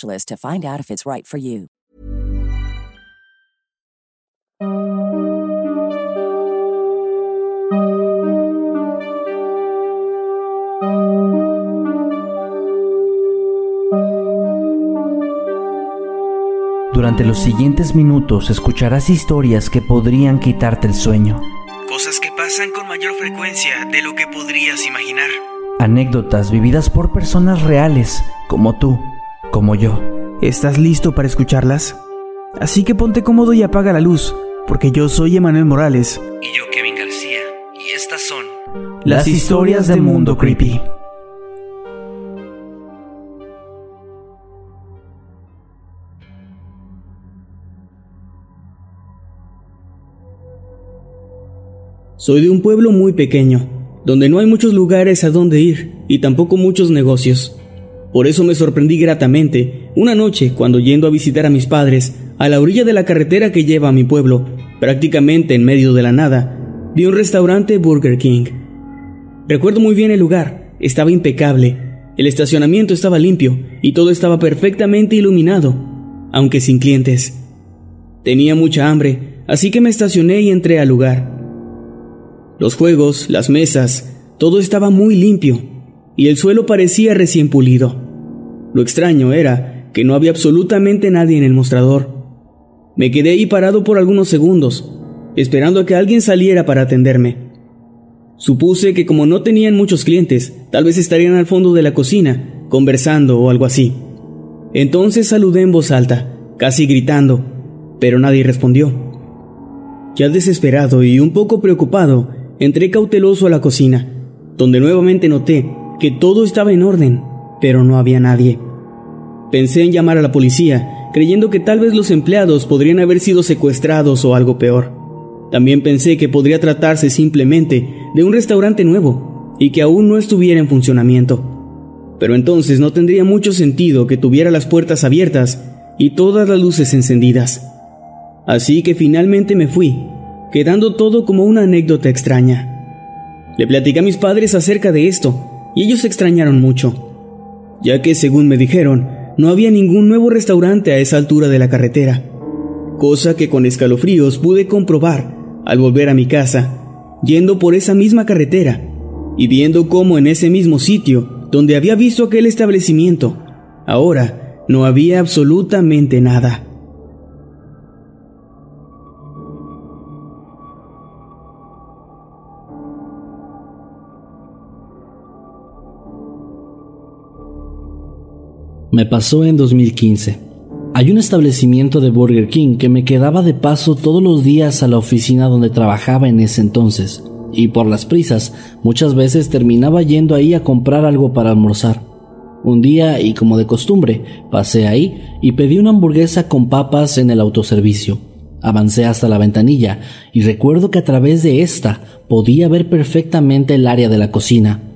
to find out if it's right for you. Durante los siguientes minutos escucharás historias que podrían quitarte el sueño. Cosas que pasan con mayor frecuencia de lo que podrías imaginar. Anécdotas vividas por personas reales como tú como yo. ¿Estás listo para escucharlas? Así que ponte cómodo y apaga la luz, porque yo soy Emanuel Morales. Y yo Kevin García, y estas son las historias del mundo creepy. Soy de un pueblo muy pequeño, donde no hay muchos lugares a donde ir y tampoco muchos negocios. Por eso me sorprendí gratamente una noche cuando yendo a visitar a mis padres a la orilla de la carretera que lleva a mi pueblo, prácticamente en medio de la nada, vi un restaurante Burger King. Recuerdo muy bien el lugar, estaba impecable, el estacionamiento estaba limpio y todo estaba perfectamente iluminado, aunque sin clientes. Tenía mucha hambre, así que me estacioné y entré al lugar. Los juegos, las mesas, todo estaba muy limpio y el suelo parecía recién pulido. Lo extraño era que no había absolutamente nadie en el mostrador. Me quedé ahí parado por algunos segundos, esperando a que alguien saliera para atenderme. Supuse que como no tenían muchos clientes, tal vez estarían al fondo de la cocina, conversando o algo así. Entonces saludé en voz alta, casi gritando, pero nadie respondió. Ya desesperado y un poco preocupado, entré cauteloso a la cocina, donde nuevamente noté que todo estaba en orden, pero no había nadie. Pensé en llamar a la policía, creyendo que tal vez los empleados podrían haber sido secuestrados o algo peor. También pensé que podría tratarse simplemente de un restaurante nuevo y que aún no estuviera en funcionamiento. Pero entonces no tendría mucho sentido que tuviera las puertas abiertas y todas las luces encendidas. Así que finalmente me fui, quedando todo como una anécdota extraña. Le platicé a mis padres acerca de esto y ellos se extrañaron mucho, ya que, según me dijeron, no había ningún nuevo restaurante a esa altura de la carretera, cosa que con escalofríos pude comprobar al volver a mi casa, yendo por esa misma carretera y viendo cómo en ese mismo sitio donde había visto aquel establecimiento, ahora no había absolutamente nada. Me pasó en 2015. Hay un establecimiento de Burger King que me quedaba de paso todos los días a la oficina donde trabajaba en ese entonces, y por las prisas muchas veces terminaba yendo ahí a comprar algo para almorzar. Un día, y como de costumbre, pasé ahí y pedí una hamburguesa con papas en el autoservicio. Avancé hasta la ventanilla y recuerdo que a través de esta podía ver perfectamente el área de la cocina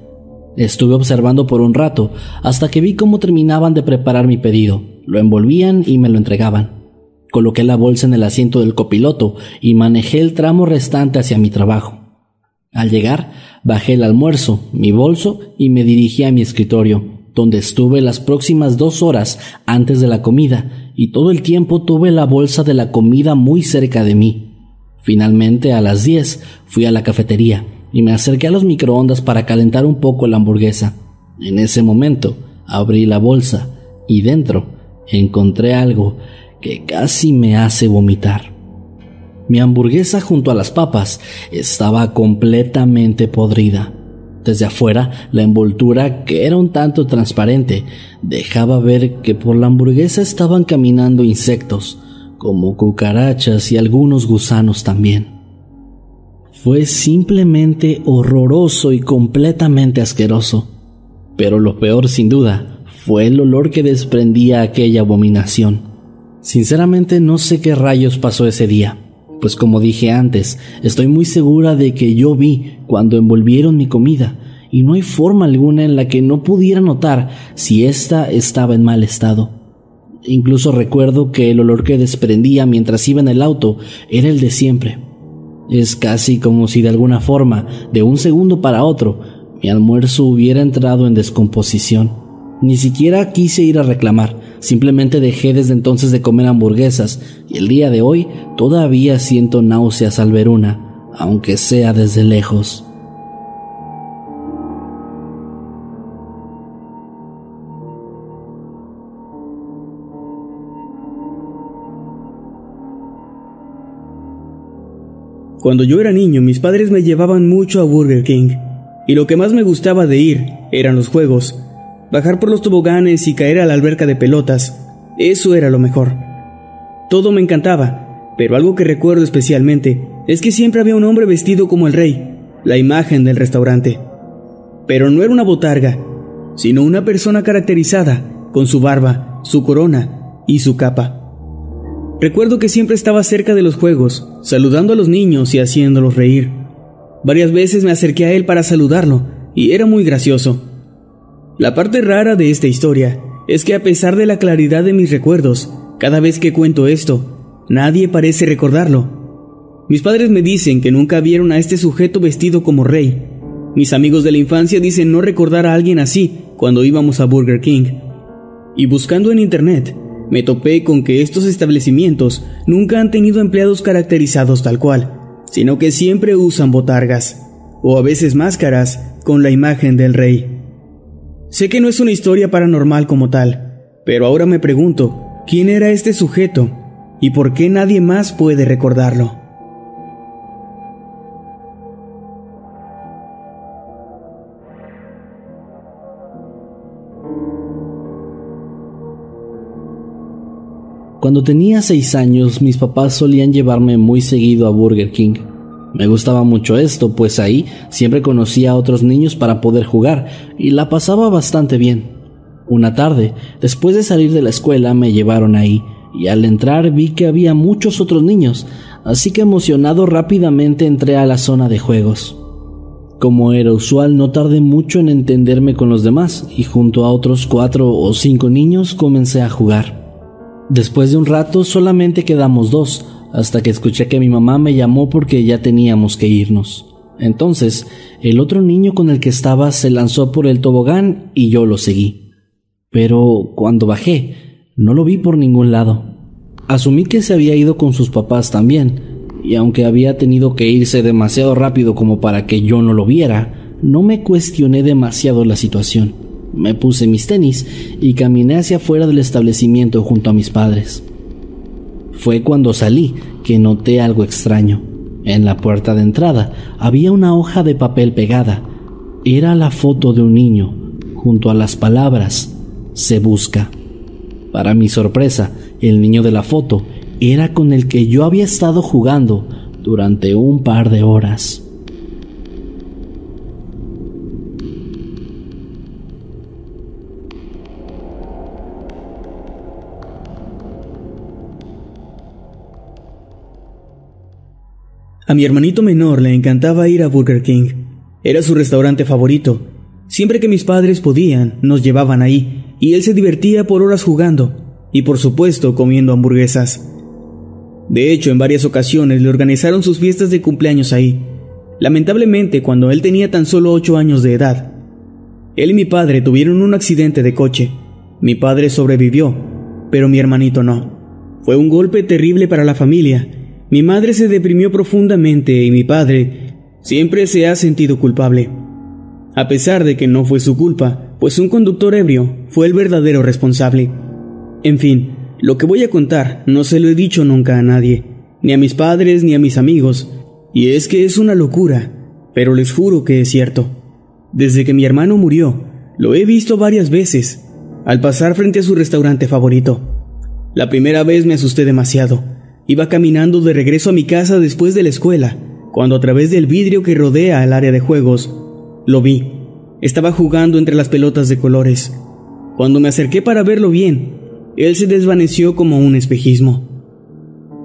Estuve observando por un rato hasta que vi cómo terminaban de preparar mi pedido. Lo envolvían y me lo entregaban. Coloqué la bolsa en el asiento del copiloto y manejé el tramo restante hacia mi trabajo. Al llegar, bajé el almuerzo, mi bolso y me dirigí a mi escritorio, donde estuve las próximas dos horas antes de la comida y todo el tiempo tuve la bolsa de la comida muy cerca de mí. Finalmente, a las diez, fui a la cafetería y me acerqué a los microondas para calentar un poco la hamburguesa. En ese momento abrí la bolsa y dentro encontré algo que casi me hace vomitar. Mi hamburguesa junto a las papas estaba completamente podrida. Desde afuera, la envoltura, que era un tanto transparente, dejaba ver que por la hamburguesa estaban caminando insectos, como cucarachas y algunos gusanos también. Fue simplemente horroroso y completamente asqueroso. Pero lo peor, sin duda, fue el olor que desprendía aquella abominación. Sinceramente no sé qué rayos pasó ese día, pues como dije antes, estoy muy segura de que yo vi cuando envolvieron mi comida, y no hay forma alguna en la que no pudiera notar si ésta estaba en mal estado. Incluso recuerdo que el olor que desprendía mientras iba en el auto era el de siempre. Es casi como si de alguna forma, de un segundo para otro, mi almuerzo hubiera entrado en descomposición. Ni siquiera quise ir a reclamar, simplemente dejé desde entonces de comer hamburguesas y el día de hoy todavía siento náuseas al ver una, aunque sea desde lejos. Cuando yo era niño, mis padres me llevaban mucho a Burger King, y lo que más me gustaba de ir eran los juegos. Bajar por los toboganes y caer a la alberca de pelotas, eso era lo mejor. Todo me encantaba, pero algo que recuerdo especialmente es que siempre había un hombre vestido como el rey, la imagen del restaurante. Pero no era una botarga, sino una persona caracterizada, con su barba, su corona y su capa. Recuerdo que siempre estaba cerca de los juegos, saludando a los niños y haciéndolos reír. Varias veces me acerqué a él para saludarlo, y era muy gracioso. La parte rara de esta historia es que a pesar de la claridad de mis recuerdos, cada vez que cuento esto, nadie parece recordarlo. Mis padres me dicen que nunca vieron a este sujeto vestido como rey. Mis amigos de la infancia dicen no recordar a alguien así cuando íbamos a Burger King. Y buscando en internet, me topé con que estos establecimientos nunca han tenido empleados caracterizados tal cual, sino que siempre usan botargas, o a veces máscaras, con la imagen del rey. Sé que no es una historia paranormal como tal, pero ahora me pregunto, ¿quién era este sujeto? ¿Y por qué nadie más puede recordarlo? Cuando tenía seis años, mis papás solían llevarme muy seguido a Burger King. Me gustaba mucho esto, pues ahí siempre conocía a otros niños para poder jugar y la pasaba bastante bien. Una tarde, después de salir de la escuela, me llevaron ahí y al entrar vi que había muchos otros niños, así que emocionado rápidamente entré a la zona de juegos. Como era usual, no tardé mucho en entenderme con los demás y junto a otros cuatro o cinco niños comencé a jugar. Después de un rato solamente quedamos dos, hasta que escuché que mi mamá me llamó porque ya teníamos que irnos. Entonces, el otro niño con el que estaba se lanzó por el tobogán y yo lo seguí. Pero cuando bajé, no lo vi por ningún lado. Asumí que se había ido con sus papás también, y aunque había tenido que irse demasiado rápido como para que yo no lo viera, no me cuestioné demasiado la situación. Me puse mis tenis y caminé hacia afuera del establecimiento junto a mis padres. Fue cuando salí que noté algo extraño. En la puerta de entrada había una hoja de papel pegada. Era la foto de un niño, junto a las palabras se busca. Para mi sorpresa, el niño de la foto era con el que yo había estado jugando durante un par de horas. A mi hermanito menor le encantaba ir a Burger King. Era su restaurante favorito. Siempre que mis padres podían, nos llevaban ahí, y él se divertía por horas jugando, y por supuesto comiendo hamburguesas. De hecho, en varias ocasiones le organizaron sus fiestas de cumpleaños ahí. Lamentablemente, cuando él tenía tan solo ocho años de edad. Él y mi padre tuvieron un accidente de coche. Mi padre sobrevivió, pero mi hermanito no. Fue un golpe terrible para la familia, mi madre se deprimió profundamente y mi padre siempre se ha sentido culpable. A pesar de que no fue su culpa, pues un conductor ebrio fue el verdadero responsable. En fin, Lo que voy a contar no se lo he dicho nunca a nadie, ni a mis padres ni a mis amigos, y es que es una locura, pero les juro que es cierto. Desde que mi hermano murió, lo he visto varias veces, al pasar frente a su restaurante favorito. La primera vez me asusté demasiado. Iba caminando de regreso a mi casa después de la escuela, cuando a través del vidrio que rodea el área de juegos, lo vi. Estaba jugando entre las pelotas de colores. Cuando me acerqué para verlo bien, él se desvaneció como un espejismo.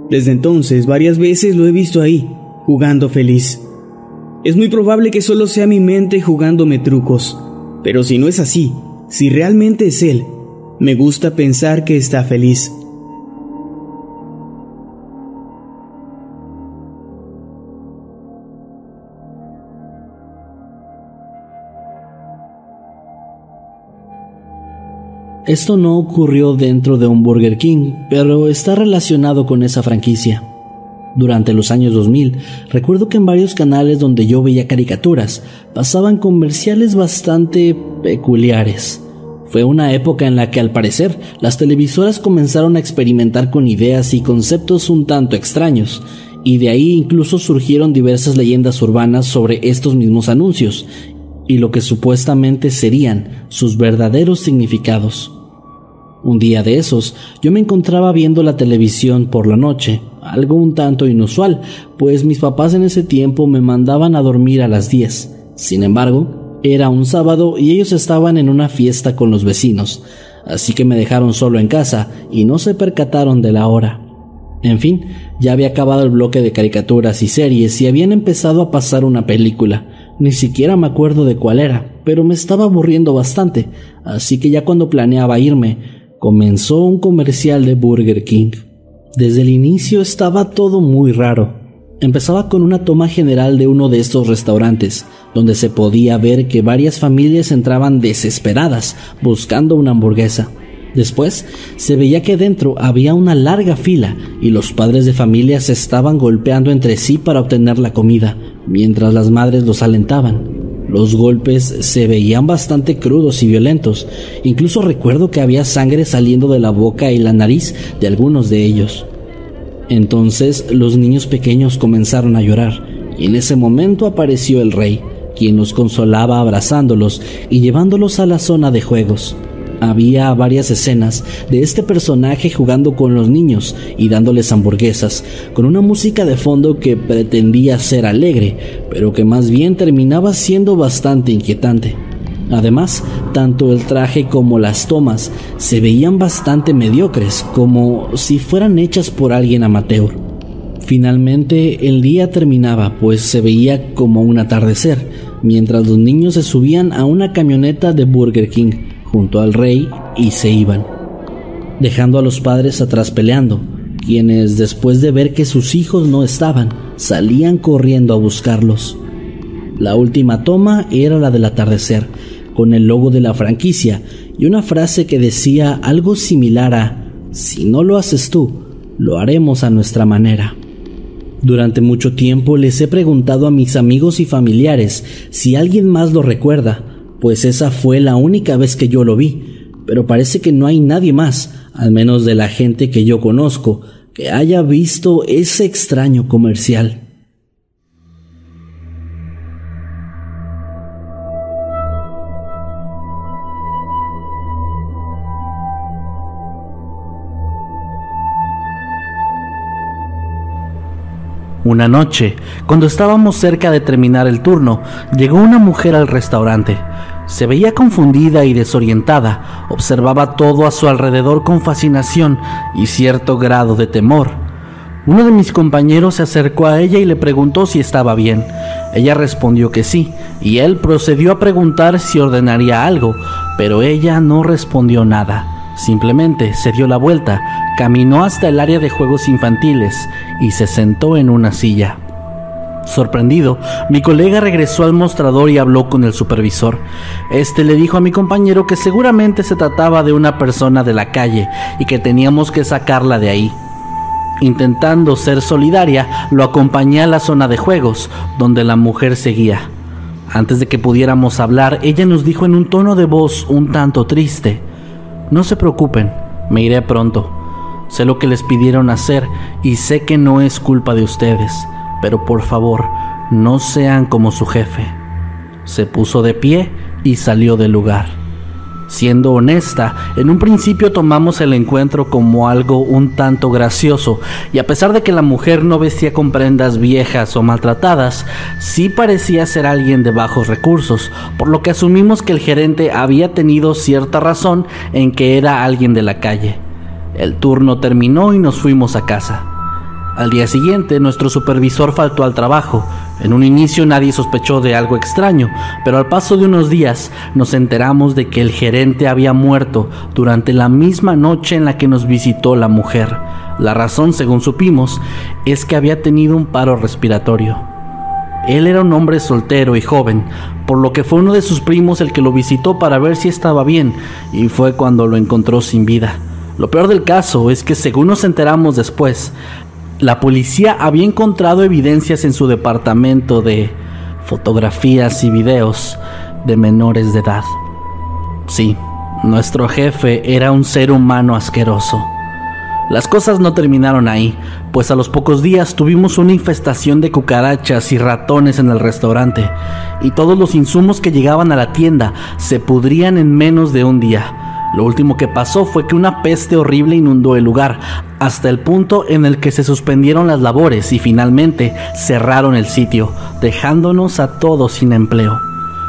Desde entonces varias veces lo he visto ahí, jugando feliz. Es muy probable que solo sea mi mente jugándome trucos, pero si no es así, si realmente es él, me gusta pensar que está feliz. Esto no ocurrió dentro de un Burger King, pero está relacionado con esa franquicia. Durante los años 2000, recuerdo que en varios canales donde yo veía caricaturas pasaban comerciales bastante peculiares. Fue una época en la que al parecer las televisoras comenzaron a experimentar con ideas y conceptos un tanto extraños, y de ahí incluso surgieron diversas leyendas urbanas sobre estos mismos anuncios, y lo que supuestamente serían sus verdaderos significados. Un día de esos, yo me encontraba viendo la televisión por la noche, algo un tanto inusual, pues mis papás en ese tiempo me mandaban a dormir a las 10. Sin embargo, era un sábado y ellos estaban en una fiesta con los vecinos, así que me dejaron solo en casa y no se percataron de la hora. En fin, ya había acabado el bloque de caricaturas y series y habían empezado a pasar una película. Ni siquiera me acuerdo de cuál era, pero me estaba aburriendo bastante, así que ya cuando planeaba irme, comenzó un comercial de Burger King. Desde el inicio estaba todo muy raro. Empezaba con una toma general de uno de estos restaurantes, donde se podía ver que varias familias entraban desesperadas buscando una hamburguesa. Después se veía que dentro había una larga fila y los padres de familia se estaban golpeando entre sí para obtener la comida, mientras las madres los alentaban. Los golpes se veían bastante crudos y violentos, incluso recuerdo que había sangre saliendo de la boca y la nariz de algunos de ellos. Entonces los niños pequeños comenzaron a llorar, y en ese momento apareció el rey, quien los consolaba abrazándolos y llevándolos a la zona de juegos había varias escenas de este personaje jugando con los niños y dándoles hamburguesas, con una música de fondo que pretendía ser alegre, pero que más bien terminaba siendo bastante inquietante. Además, tanto el traje como las tomas se veían bastante mediocres, como si fueran hechas por alguien amateur. Finalmente el día terminaba, pues se veía como un atardecer, mientras los niños se subían a una camioneta de Burger King junto al rey y se iban, dejando a los padres atrás peleando, quienes después de ver que sus hijos no estaban, salían corriendo a buscarlos. La última toma era la del atardecer, con el logo de la franquicia y una frase que decía algo similar a Si no lo haces tú, lo haremos a nuestra manera. Durante mucho tiempo les he preguntado a mis amigos y familiares si alguien más lo recuerda, pues esa fue la única vez que yo lo vi, pero parece que no hay nadie más, al menos de la gente que yo conozco, que haya visto ese extraño comercial. Una noche, cuando estábamos cerca de terminar el turno, llegó una mujer al restaurante. Se veía confundida y desorientada, observaba todo a su alrededor con fascinación y cierto grado de temor. Uno de mis compañeros se acercó a ella y le preguntó si estaba bien. Ella respondió que sí, y él procedió a preguntar si ordenaría algo, pero ella no respondió nada. Simplemente se dio la vuelta, caminó hasta el área de juegos infantiles y se sentó en una silla. Sorprendido, mi colega regresó al mostrador y habló con el supervisor. Este le dijo a mi compañero que seguramente se trataba de una persona de la calle y que teníamos que sacarla de ahí. Intentando ser solidaria, lo acompañé a la zona de juegos, donde la mujer seguía. Antes de que pudiéramos hablar, ella nos dijo en un tono de voz un tanto triste, No se preocupen, me iré pronto. Sé lo que les pidieron hacer y sé que no es culpa de ustedes, pero por favor, no sean como su jefe. Se puso de pie y salió del lugar. Siendo honesta, en un principio tomamos el encuentro como algo un tanto gracioso, y a pesar de que la mujer no vestía con prendas viejas o maltratadas, sí parecía ser alguien de bajos recursos, por lo que asumimos que el gerente había tenido cierta razón en que era alguien de la calle. El turno terminó y nos fuimos a casa. Al día siguiente, nuestro supervisor faltó al trabajo. En un inicio nadie sospechó de algo extraño, pero al paso de unos días nos enteramos de que el gerente había muerto durante la misma noche en la que nos visitó la mujer. La razón, según supimos, es que había tenido un paro respiratorio. Él era un hombre soltero y joven, por lo que fue uno de sus primos el que lo visitó para ver si estaba bien, y fue cuando lo encontró sin vida. Lo peor del caso es que según nos enteramos después, la policía había encontrado evidencias en su departamento de fotografías y videos de menores de edad. Sí, nuestro jefe era un ser humano asqueroso. Las cosas no terminaron ahí, pues a los pocos días tuvimos una infestación de cucarachas y ratones en el restaurante, y todos los insumos que llegaban a la tienda se pudrían en menos de un día. Lo último que pasó fue que una peste horrible inundó el lugar, hasta el punto en el que se suspendieron las labores y finalmente cerraron el sitio, dejándonos a todos sin empleo.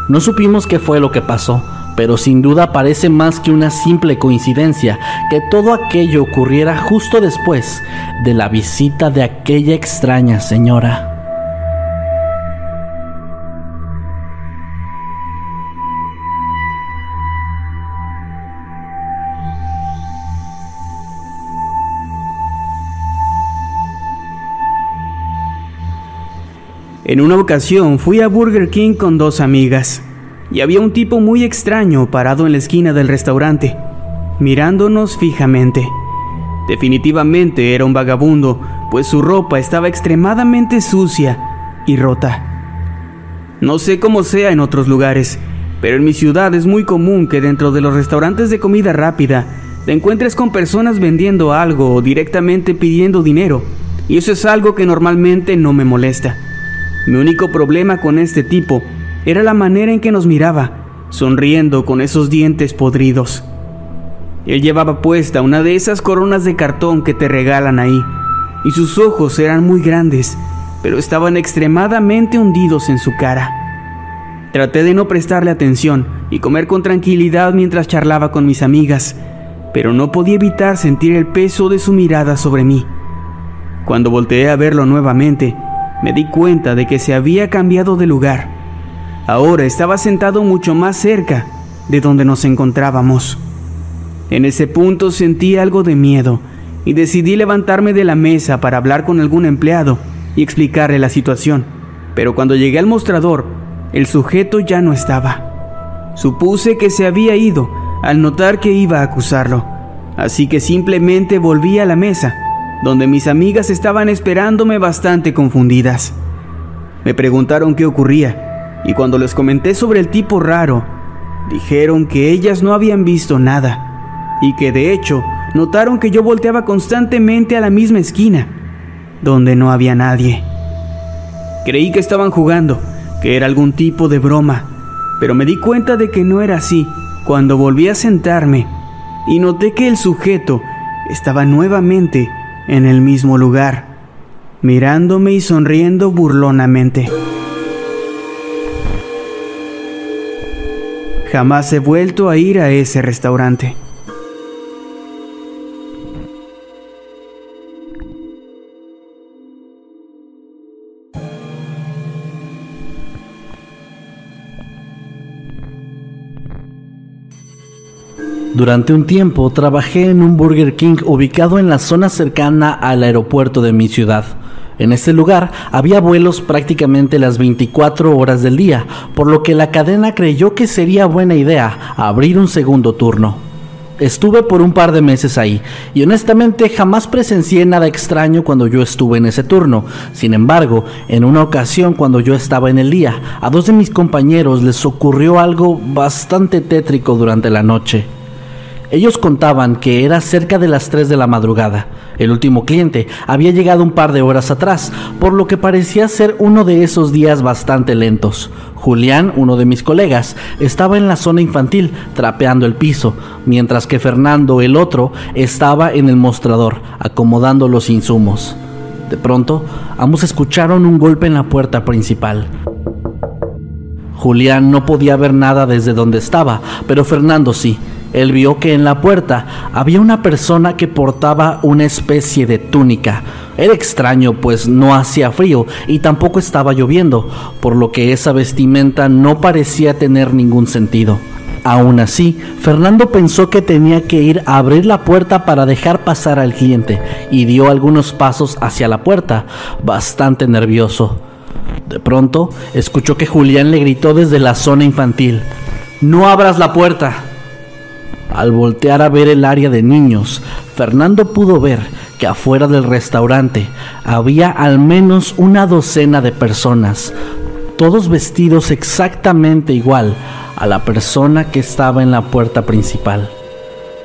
No supimos qué fue lo que pasó, pero sin duda parece más que una simple coincidencia que todo aquello ocurriera justo después de la visita de aquella extraña señora. En una ocasión fui a Burger King con dos amigas y había un tipo muy extraño parado en la esquina del restaurante, mirándonos fijamente. Definitivamente era un vagabundo, pues su ropa estaba extremadamente sucia y rota. No sé cómo sea en otros lugares, pero en mi ciudad es muy común que dentro de los restaurantes de comida rápida te encuentres con personas vendiendo algo o directamente pidiendo dinero, y eso es algo que normalmente no me molesta. Mi único problema con este tipo era la manera en que nos miraba, sonriendo con esos dientes podridos. Él llevaba puesta una de esas coronas de cartón que te regalan ahí, y sus ojos eran muy grandes, pero estaban extremadamente hundidos en su cara. Traté de no prestarle atención y comer con tranquilidad mientras charlaba con mis amigas, pero no podía evitar sentir el peso de su mirada sobre mí. Cuando volteé a verlo nuevamente, me di cuenta de que se había cambiado de lugar. Ahora estaba sentado mucho más cerca de donde nos encontrábamos. En ese punto sentí algo de miedo y decidí levantarme de la mesa para hablar con algún empleado y explicarle la situación. Pero cuando llegué al mostrador, el sujeto ya no estaba. Supuse que se había ido al notar que iba a acusarlo, así que simplemente volví a la mesa donde mis amigas estaban esperándome bastante confundidas. Me preguntaron qué ocurría, y cuando les comenté sobre el tipo raro, dijeron que ellas no habían visto nada, y que de hecho notaron que yo volteaba constantemente a la misma esquina, donde no había nadie. Creí que estaban jugando, que era algún tipo de broma, pero me di cuenta de que no era así cuando volví a sentarme y noté que el sujeto estaba nuevamente en el mismo lugar, mirándome y sonriendo burlonamente. Jamás he vuelto a ir a ese restaurante. Durante un tiempo trabajé en un Burger King ubicado en la zona cercana al aeropuerto de mi ciudad. En este lugar había vuelos prácticamente las 24 horas del día, por lo que la cadena creyó que sería buena idea abrir un segundo turno. Estuve por un par de meses ahí y honestamente jamás presencié nada extraño cuando yo estuve en ese turno. Sin embargo, en una ocasión cuando yo estaba en el día, a dos de mis compañeros les ocurrió algo bastante tétrico durante la noche. Ellos contaban que era cerca de las 3 de la madrugada. El último cliente había llegado un par de horas atrás, por lo que parecía ser uno de esos días bastante lentos. Julián, uno de mis colegas, estaba en la zona infantil trapeando el piso, mientras que Fernando, el otro, estaba en el mostrador acomodando los insumos. De pronto, ambos escucharon un golpe en la puerta principal. Julián no podía ver nada desde donde estaba, pero Fernando sí. Él vio que en la puerta había una persona que portaba una especie de túnica. Era extraño, pues no hacía frío y tampoco estaba lloviendo, por lo que esa vestimenta no parecía tener ningún sentido. Aún así, Fernando pensó que tenía que ir a abrir la puerta para dejar pasar al cliente y dio algunos pasos hacia la puerta, bastante nervioso. De pronto, escuchó que Julián le gritó desde la zona infantil, No abras la puerta. Al voltear a ver el área de niños, Fernando pudo ver que afuera del restaurante había al menos una docena de personas, todos vestidos exactamente igual a la persona que estaba en la puerta principal.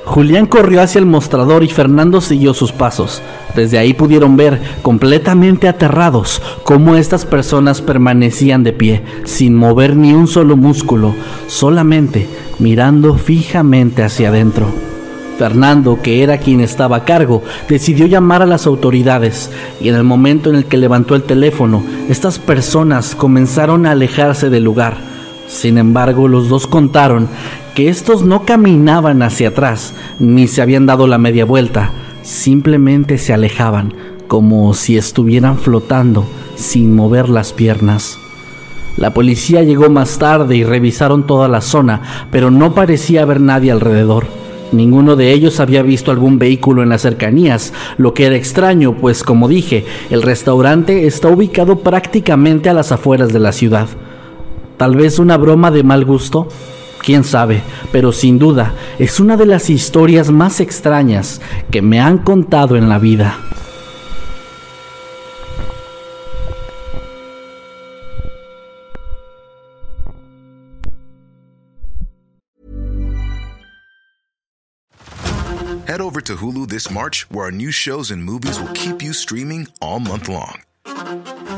Julián corrió hacia el mostrador y Fernando siguió sus pasos. Desde ahí pudieron ver, completamente aterrados, cómo estas personas permanecían de pie, sin mover ni un solo músculo, solamente mirando fijamente hacia adentro. Fernando, que era quien estaba a cargo, decidió llamar a las autoridades y en el momento en el que levantó el teléfono, estas personas comenzaron a alejarse del lugar. Sin embargo, los dos contaron que estos no caminaban hacia atrás ni se habían dado la media vuelta, simplemente se alejaban como si estuvieran flotando sin mover las piernas. La policía llegó más tarde y revisaron toda la zona, pero no parecía haber nadie alrededor. Ninguno de ellos había visto algún vehículo en las cercanías, lo que era extraño, pues como dije, el restaurante está ubicado prácticamente a las afueras de la ciudad. Tal vez una broma de mal gusto, quién sabe, pero sin duda es una de las historias más extrañas que me han contado en la vida. Head over to Hulu this March, where our new shows and movies will keep you streaming all month long.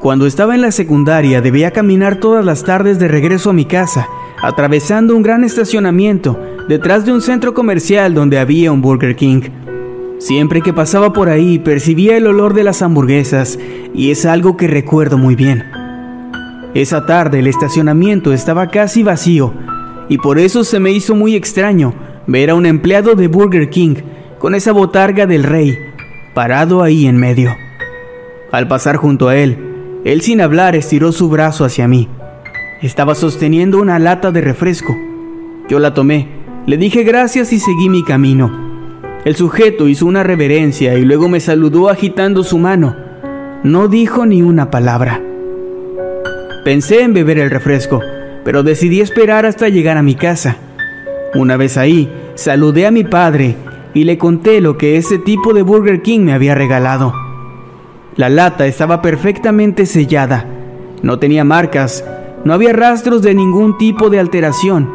Cuando estaba en la secundaria debía caminar todas las tardes de regreso a mi casa, atravesando un gran estacionamiento detrás de un centro comercial donde había un Burger King. Siempre que pasaba por ahí percibía el olor de las hamburguesas y es algo que recuerdo muy bien. Esa tarde el estacionamiento estaba casi vacío y por eso se me hizo muy extraño ver a un empleado de Burger King con esa botarga del rey parado ahí en medio. Al pasar junto a él, él sin hablar estiró su brazo hacia mí. Estaba sosteniendo una lata de refresco. Yo la tomé, le dije gracias y seguí mi camino. El sujeto hizo una reverencia y luego me saludó agitando su mano. No dijo ni una palabra. Pensé en beber el refresco, pero decidí esperar hasta llegar a mi casa. Una vez ahí, saludé a mi padre y le conté lo que ese tipo de Burger King me había regalado. La lata estaba perfectamente sellada, no tenía marcas, no había rastros de ningún tipo de alteración,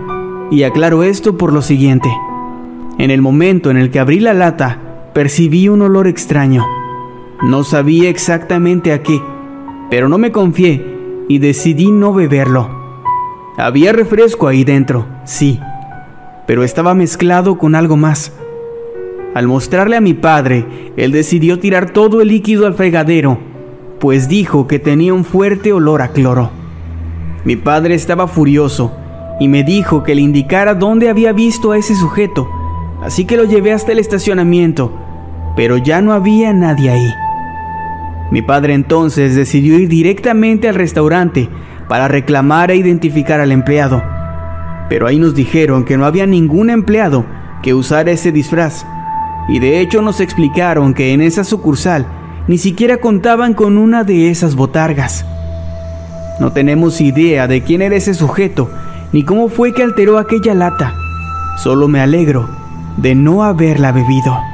y aclaro esto por lo siguiente. En el momento en el que abrí la lata, percibí un olor extraño. No sabía exactamente a qué, pero no me confié y decidí no beberlo. Había refresco ahí dentro, sí, pero estaba mezclado con algo más. Al mostrarle a mi padre, él decidió tirar todo el líquido al fregadero, pues dijo que tenía un fuerte olor a cloro. Mi padre estaba furioso y me dijo que le indicara dónde había visto a ese sujeto, así que lo llevé hasta el estacionamiento, pero ya no había nadie ahí. Mi padre entonces decidió ir directamente al restaurante para reclamar e identificar al empleado. pero ahí nos dijeron que no había ningún empleado que usara ese disfraz. Y de hecho nos explicaron que en esa sucursal ni siquiera contaban con una de esas botargas. No tenemos idea de quién era ese sujeto, ni cómo fue que alteró aquella lata. Solo me alegro de no haberla bebido.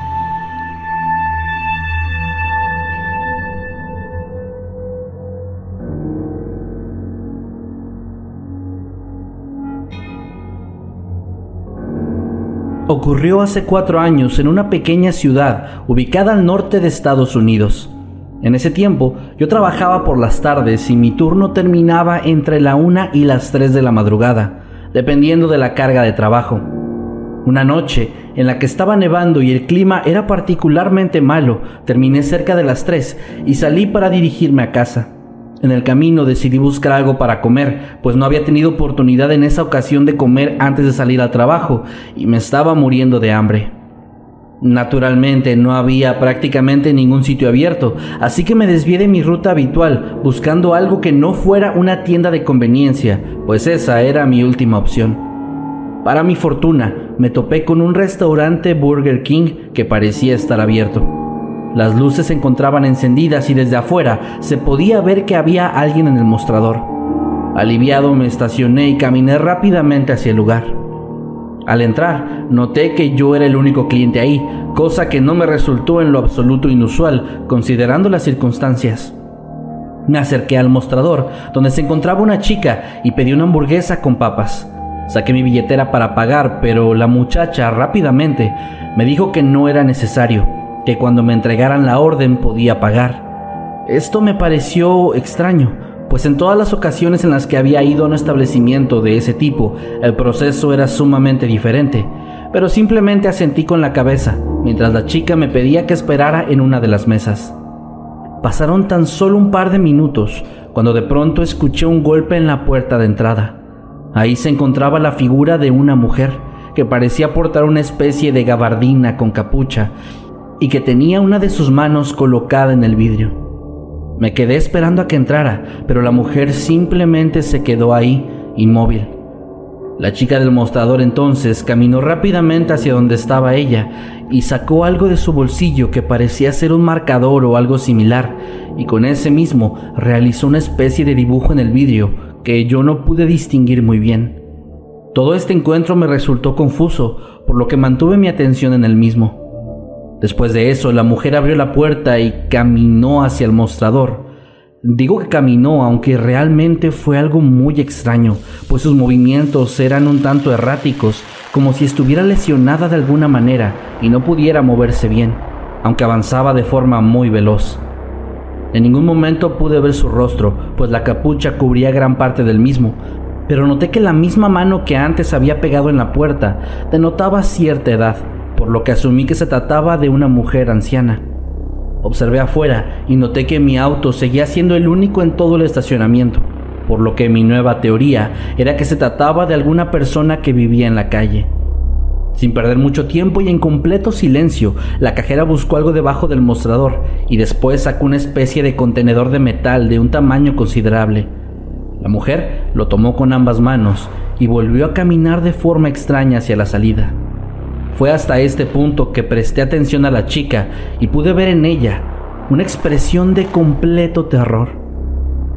Ocurrió hace cuatro años en una pequeña ciudad ubicada al norte de Estados Unidos. En ese tiempo yo trabajaba por las tardes y mi turno terminaba entre la una y las tres de la madrugada, dependiendo de la carga de trabajo. Una noche en la que estaba nevando y el clima era particularmente malo, terminé cerca de las tres y salí para dirigirme a casa. En el camino decidí buscar algo para comer, pues no había tenido oportunidad en esa ocasión de comer antes de salir al trabajo y me estaba muriendo de hambre. Naturalmente no había prácticamente ningún sitio abierto, así que me desvié de mi ruta habitual buscando algo que no fuera una tienda de conveniencia, pues esa era mi última opción. Para mi fortuna, me topé con un restaurante Burger King que parecía estar abierto. Las luces se encontraban encendidas y desde afuera se podía ver que había alguien en el mostrador. Aliviado me estacioné y caminé rápidamente hacia el lugar. Al entrar, noté que yo era el único cliente ahí, cosa que no me resultó en lo absoluto inusual, considerando las circunstancias. Me acerqué al mostrador, donde se encontraba una chica, y pedí una hamburguesa con papas. Saqué mi billetera para pagar, pero la muchacha rápidamente me dijo que no era necesario, que cuando me entregaran la orden podía pagar. Esto me pareció extraño, pues en todas las ocasiones en las que había ido a un establecimiento de ese tipo, el proceso era sumamente diferente, pero simplemente asentí con la cabeza, mientras la chica me pedía que esperara en una de las mesas. Pasaron tan solo un par de minutos cuando de pronto escuché un golpe en la puerta de entrada. Ahí se encontraba la figura de una mujer que parecía portar una especie de gabardina con capucha y que tenía una de sus manos colocada en el vidrio. Me quedé esperando a que entrara, pero la mujer simplemente se quedó ahí, inmóvil. La chica del mostrador entonces caminó rápidamente hacia donde estaba ella y sacó algo de su bolsillo que parecía ser un marcador o algo similar, y con ese mismo realizó una especie de dibujo en el vidrio que yo no pude distinguir muy bien. Todo este encuentro me resultó confuso, por lo que mantuve mi atención en el mismo. Después de eso, la mujer abrió la puerta y caminó hacia el mostrador. Digo que caminó, aunque realmente fue algo muy extraño, pues sus movimientos eran un tanto erráticos, como si estuviera lesionada de alguna manera y no pudiera moverse bien, aunque avanzaba de forma muy veloz. En ningún momento pude ver su rostro, pues la capucha cubría gran parte del mismo, pero noté que la misma mano que antes había pegado en la puerta denotaba cierta edad, por lo que asumí que se trataba de una mujer anciana. Observé afuera y noté que mi auto seguía siendo el único en todo el estacionamiento, por lo que mi nueva teoría era que se trataba de alguna persona que vivía en la calle. Sin perder mucho tiempo y en completo silencio, la cajera buscó algo debajo del mostrador y después sacó una especie de contenedor de metal de un tamaño considerable. La mujer lo tomó con ambas manos y volvió a caminar de forma extraña hacia la salida. Fue hasta este punto que presté atención a la chica y pude ver en ella una expresión de completo terror.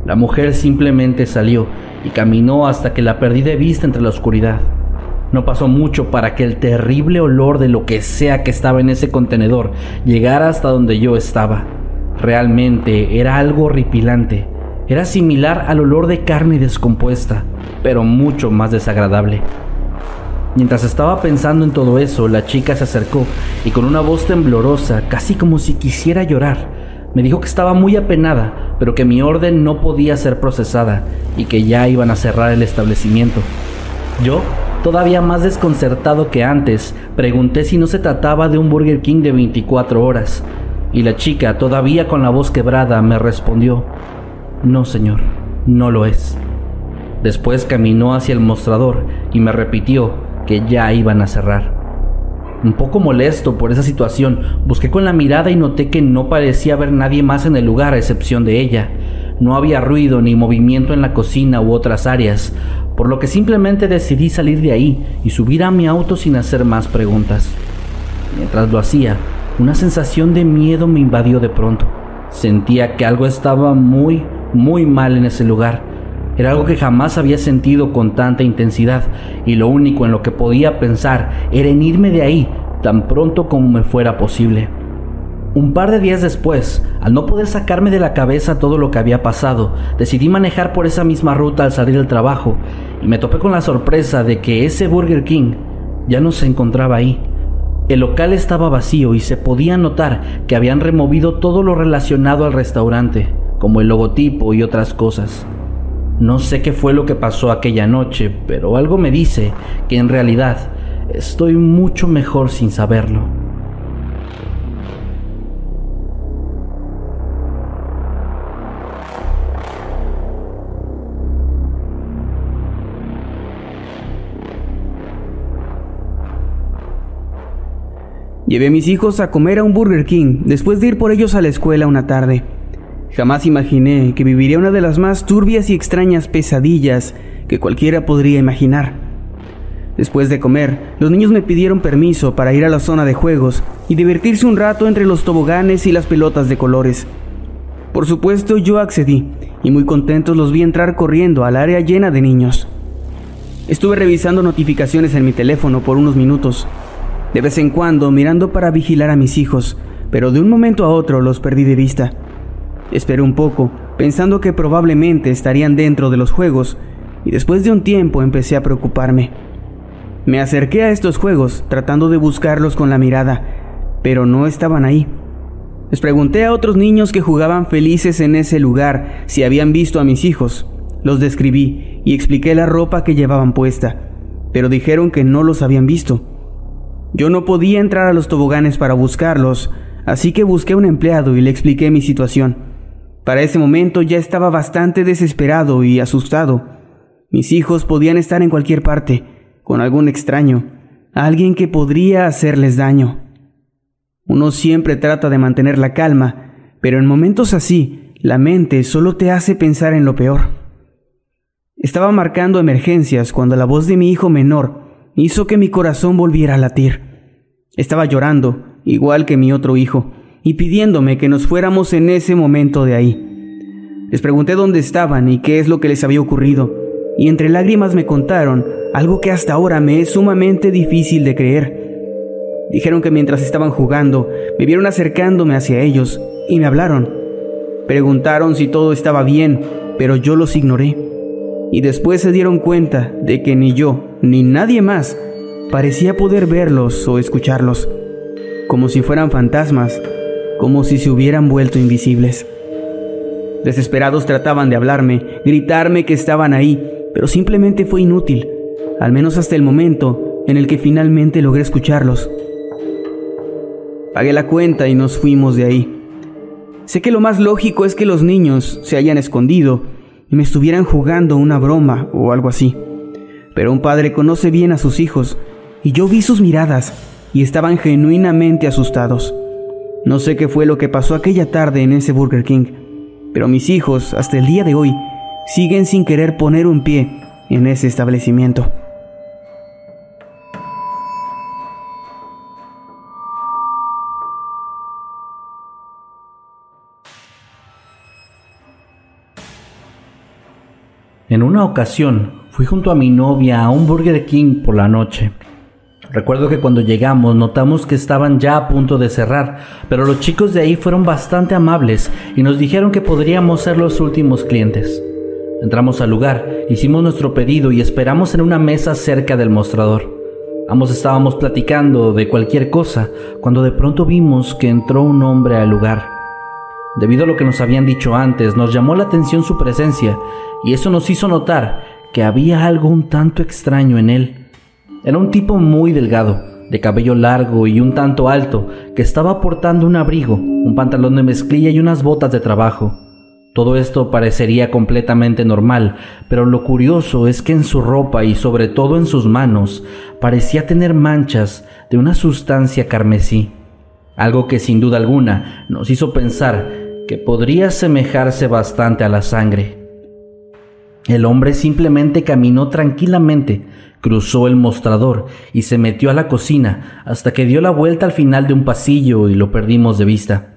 La mujer simplemente salió y caminó hasta que la perdí de vista entre la oscuridad. No pasó mucho para que el terrible olor de lo que sea que estaba en ese contenedor llegara hasta donde yo estaba. Realmente era algo horripilante. Era similar al olor de carne descompuesta, pero mucho más desagradable. Mientras estaba pensando en todo eso, la chica se acercó y con una voz temblorosa, casi como si quisiera llorar, me dijo que estaba muy apenada, pero que mi orden no podía ser procesada y que ya iban a cerrar el establecimiento. Yo, todavía más desconcertado que antes, pregunté si no se trataba de un Burger King de 24 horas, y la chica, todavía con la voz quebrada, me respondió, No, señor, no lo es. Después caminó hacia el mostrador y me repitió que ya iban a cerrar. Un poco molesto por esa situación, busqué con la mirada y noté que no parecía haber nadie más en el lugar a excepción de ella. No había ruido ni movimiento en la cocina u otras áreas, por lo que simplemente decidí salir de ahí y subir a mi auto sin hacer más preguntas. Mientras lo hacía, una sensación de miedo me invadió de pronto. Sentía que algo estaba muy, muy mal en ese lugar. Algo que jamás había sentido con tanta intensidad y lo único en lo que podía pensar era en irme de ahí tan pronto como me fuera posible. Un par de días después, al no poder sacarme de la cabeza todo lo que había pasado, decidí manejar por esa misma ruta al salir del trabajo y me topé con la sorpresa de que ese Burger King ya no se encontraba ahí. El local estaba vacío y se podía notar que habían removido todo lo relacionado al restaurante, como el logotipo y otras cosas. No sé qué fue lo que pasó aquella noche, pero algo me dice que en realidad estoy mucho mejor sin saberlo. Llevé a mis hijos a comer a un Burger King después de ir por ellos a la escuela una tarde. Jamás imaginé que viviría una de las más turbias y extrañas pesadillas que cualquiera podría imaginar. Después de comer, los niños me pidieron permiso para ir a la zona de juegos y divertirse un rato entre los toboganes y las pelotas de colores. Por supuesto yo accedí y muy contentos los vi entrar corriendo al área llena de niños. Estuve revisando notificaciones en mi teléfono por unos minutos de vez en cuando mirando para vigilar a mis hijos, pero de un momento a otro los perdí de vista. Esperé un poco, pensando que probablemente estarían dentro de los juegos, y después de un tiempo empecé a preocuparme. Me acerqué a estos juegos tratando de buscarlos con la mirada, pero no estaban ahí. Les pregunté a otros niños que jugaban felices en ese lugar si habían visto a mis hijos. Los describí y expliqué la ropa que llevaban puesta, pero dijeron que no los habían visto. Yo no podía entrar a los toboganes para buscarlos, así que busqué a un empleado y le expliqué mi situación. Para ese momento ya estaba bastante desesperado y asustado. Mis hijos podían estar en cualquier parte, con algún extraño, alguien que podría hacerles daño. Uno siempre trata de mantener la calma, pero en momentos así, la mente solo te hace pensar en lo peor. Estaba marcando emergencias cuando la voz de mi hijo menor hizo que mi corazón volviera a latir. Estaba llorando, igual que mi otro hijo, y pidiéndome que nos fuéramos en ese momento de ahí. Les pregunté dónde estaban y qué es lo que les había ocurrido, y entre lágrimas me contaron algo que hasta ahora me es sumamente difícil de creer. Dijeron que mientras estaban jugando, me vieron acercándome hacia ellos y me hablaron. Preguntaron si todo estaba bien, pero yo los ignoré y después se dieron cuenta de que ni yo ni nadie más parecía poder verlos o escucharlos, como si fueran fantasmas, como si se hubieran vuelto invisibles. Desesperados trataban de hablarme, gritarme que estaban ahí, pero simplemente fue inútil, al menos hasta el momento en el que finalmente logré escucharlos. Pagué la cuenta y nos fuimos de ahí. Sé que lo más lógico es que los niños se hayan escondido y me estuvieran jugando una broma o algo así. Pero un padre conoce bien a sus hijos y yo vi sus miradas y estaban genuinamente asustados. No sé qué fue lo que pasó aquella tarde en ese Burger King, pero mis hijos, hasta el día de hoy, siguen sin querer poner un pie en ese establecimiento. En una ocasión fui junto a mi novia a un Burger King por la noche. Recuerdo que cuando llegamos notamos que estaban ya a punto de cerrar, pero los chicos de ahí fueron bastante amables y nos dijeron que podríamos ser los últimos clientes. Entramos al lugar, hicimos nuestro pedido y esperamos en una mesa cerca del mostrador. Ambos estábamos platicando de cualquier cosa cuando de pronto vimos que entró un hombre al lugar. Debido a lo que nos habían dicho antes, nos llamó la atención su presencia y eso nos hizo notar que había algo un tanto extraño en él. Era un tipo muy delgado, de cabello largo y un tanto alto, que estaba portando un abrigo, un pantalón de mezclilla y unas botas de trabajo. Todo esto parecería completamente normal, pero lo curioso es que en su ropa y sobre todo en sus manos parecía tener manchas de una sustancia carmesí, algo que sin duda alguna nos hizo pensar que podría asemejarse bastante a la sangre. El hombre simplemente caminó tranquilamente, cruzó el mostrador y se metió a la cocina hasta que dio la vuelta al final de un pasillo y lo perdimos de vista.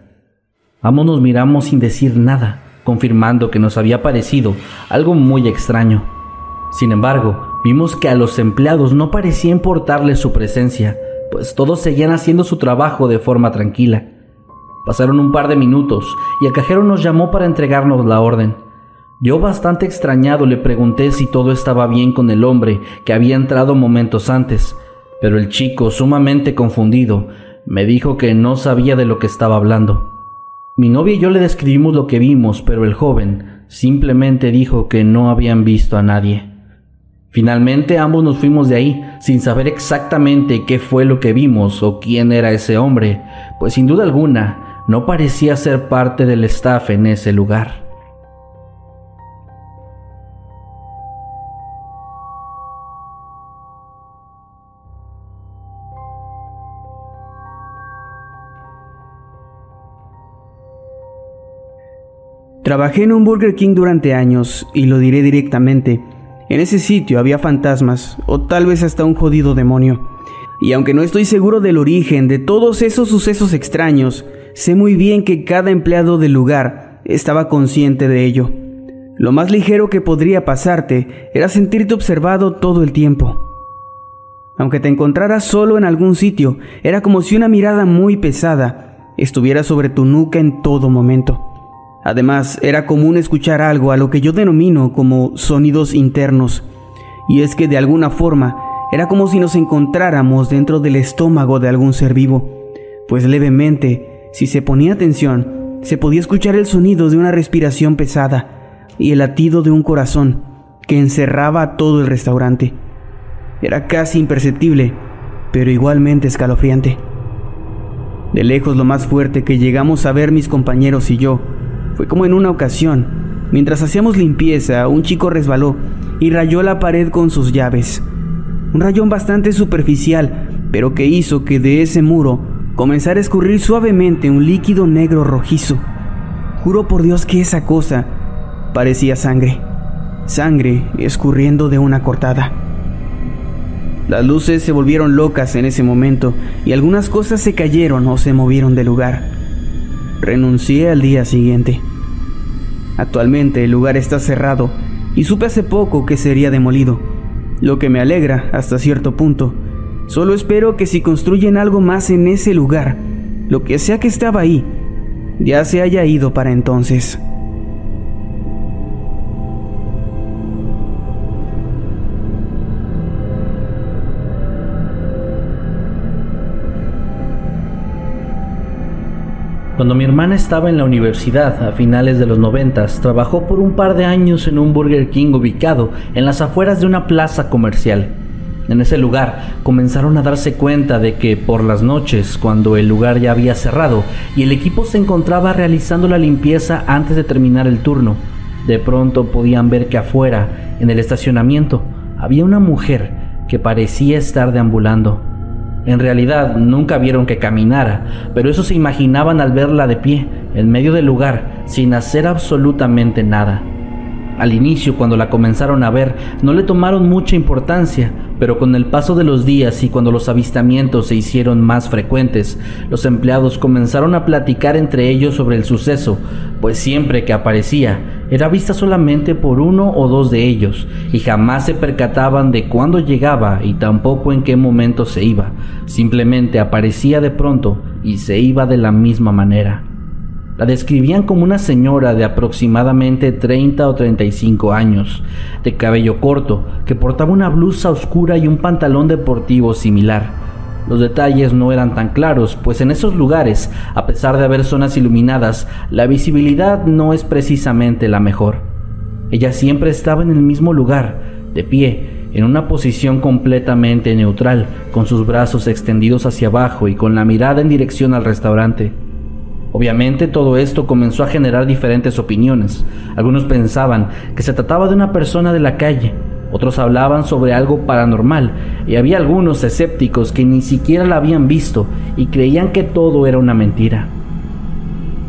Ambos nos miramos sin decir nada, confirmando que nos había parecido algo muy extraño. Sin embargo, vimos que a los empleados no parecía importarles su presencia, pues todos seguían haciendo su trabajo de forma tranquila. Pasaron un par de minutos y el cajero nos llamó para entregarnos la orden. Yo bastante extrañado le pregunté si todo estaba bien con el hombre que había entrado momentos antes, pero el chico, sumamente confundido, me dijo que no sabía de lo que estaba hablando. Mi novia y yo le describimos lo que vimos, pero el joven simplemente dijo que no habían visto a nadie. Finalmente ambos nos fuimos de ahí sin saber exactamente qué fue lo que vimos o quién era ese hombre, pues sin duda alguna no parecía ser parte del staff en ese lugar. Trabajé en un Burger King durante años y lo diré directamente. En ese sitio había fantasmas o tal vez hasta un jodido demonio. Y aunque no estoy seguro del origen de todos esos sucesos extraños, sé muy bien que cada empleado del lugar estaba consciente de ello. Lo más ligero que podría pasarte era sentirte observado todo el tiempo. Aunque te encontraras solo en algún sitio, era como si una mirada muy pesada estuviera sobre tu nuca en todo momento. Además, era común escuchar algo a lo que yo denomino como sonidos internos, y es que de alguna forma era como si nos encontráramos dentro del estómago de algún ser vivo, pues levemente, si se ponía atención, se podía escuchar el sonido de una respiración pesada y el latido de un corazón que encerraba todo el restaurante. Era casi imperceptible, pero igualmente escalofriante. De lejos lo más fuerte que llegamos a ver mis compañeros y yo fue como en una ocasión, mientras hacíamos limpieza, un chico resbaló y rayó la pared con sus llaves. Un rayón bastante superficial, pero que hizo que de ese muro comenzara a escurrir suavemente un líquido negro rojizo. Juro por Dios que esa cosa parecía sangre. Sangre escurriendo de una cortada. Las luces se volvieron locas en ese momento y algunas cosas se cayeron o se movieron de lugar. Renuncié al día siguiente. Actualmente el lugar está cerrado y supe hace poco que sería demolido, lo que me alegra hasta cierto punto. Solo espero que si construyen algo más en ese lugar, lo que sea que estaba ahí, ya se haya ido para entonces. Cuando mi hermana estaba en la universidad a finales de los noventas, trabajó por un par de años en un Burger King ubicado en las afueras de una plaza comercial. En ese lugar comenzaron a darse cuenta de que por las noches, cuando el lugar ya había cerrado y el equipo se encontraba realizando la limpieza antes de terminar el turno, de pronto podían ver que afuera, en el estacionamiento, había una mujer que parecía estar deambulando. En realidad nunca vieron que caminara, pero eso se imaginaban al verla de pie, en medio del lugar, sin hacer absolutamente nada. Al inicio, cuando la comenzaron a ver, no le tomaron mucha importancia, pero con el paso de los días y cuando los avistamientos se hicieron más frecuentes, los empleados comenzaron a platicar entre ellos sobre el suceso, pues siempre que aparecía, era vista solamente por uno o dos de ellos, y jamás se percataban de cuándo llegaba y tampoco en qué momento se iba, simplemente aparecía de pronto y se iba de la misma manera. La describían como una señora de aproximadamente 30 o 35 años, de cabello corto, que portaba una blusa oscura y un pantalón deportivo similar. Los detalles no eran tan claros, pues en esos lugares, a pesar de haber zonas iluminadas, la visibilidad no es precisamente la mejor. Ella siempre estaba en el mismo lugar, de pie, en una posición completamente neutral, con sus brazos extendidos hacia abajo y con la mirada en dirección al restaurante. Obviamente todo esto comenzó a generar diferentes opiniones. Algunos pensaban que se trataba de una persona de la calle, otros hablaban sobre algo paranormal y había algunos escépticos que ni siquiera la habían visto y creían que todo era una mentira.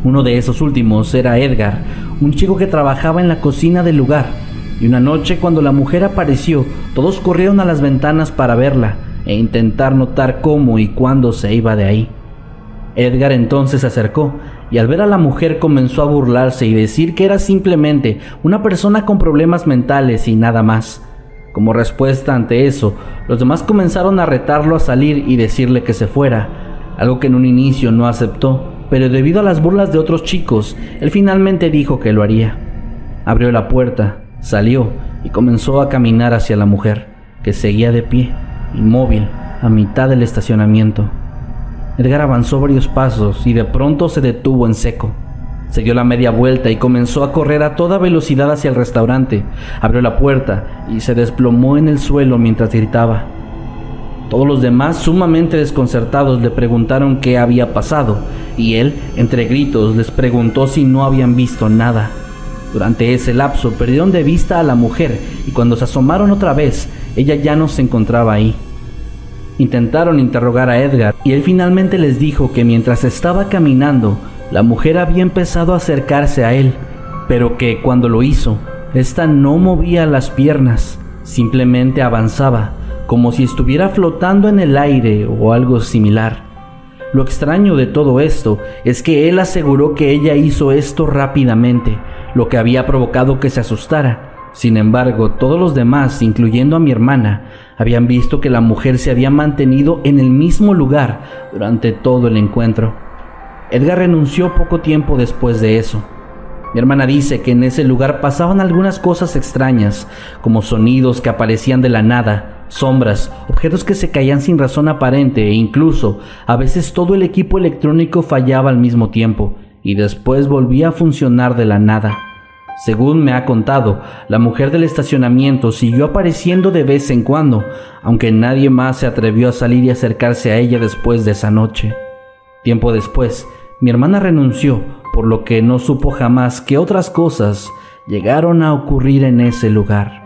Uno de esos últimos era Edgar, un chico que trabajaba en la cocina del lugar. y una noche cuando la mujer apareció, todos corrieron a las ventanas para verla e intentar notar cómo y cuándo se iba de ahí. Edgar entonces se acercó y al ver a la mujer comenzó a burlarse y decir que era simplemente una persona con problemas mentales y nada más. Como respuesta ante eso, los demás comenzaron a retarlo a salir y decirle que se fuera, algo que en un inicio no aceptó, pero debido a las burlas de otros chicos, él finalmente dijo que lo haría. Abrió la puerta, salió y comenzó a caminar hacia la mujer, que seguía de pie, inmóvil, a mitad del estacionamiento. Edgar avanzó varios pasos y de pronto se detuvo en seco. Se dio la media vuelta y comenzó a correr a toda velocidad hacia el restaurante. Abrió la puerta y se desplomó en el suelo mientras gritaba. Todos los demás, sumamente desconcertados, le preguntaron qué había pasado, y él, entre gritos, les preguntó si no habían visto nada. Durante ese lapso perdieron de vista a la mujer y cuando se asomaron otra vez, ella ya no se encontraba ahí. Intentaron interrogar a Edgar y él finalmente les dijo que mientras estaba caminando, la mujer había empezado a acercarse a él, pero que cuando lo hizo, ésta no movía las piernas, simplemente avanzaba, como si estuviera flotando en el aire o algo similar. Lo extraño de todo esto es que él aseguró que ella hizo esto rápidamente, lo que había provocado que se asustara. Sin embargo, todos los demás, incluyendo a mi hermana, habían visto que la mujer se había mantenido en el mismo lugar durante todo el encuentro. Edgar renunció poco tiempo después de eso. Mi hermana dice que en ese lugar pasaban algunas cosas extrañas, como sonidos que aparecían de la nada, sombras, objetos que se caían sin razón aparente e incluso a veces todo el equipo electrónico fallaba al mismo tiempo y después volvía a funcionar de la nada. Según me ha contado, la mujer del estacionamiento siguió apareciendo de vez en cuando, aunque nadie más se atrevió a salir y acercarse a ella después de esa noche. Tiempo después, mi hermana renunció, por lo que no supo jamás que otras cosas llegaron a ocurrir en ese lugar.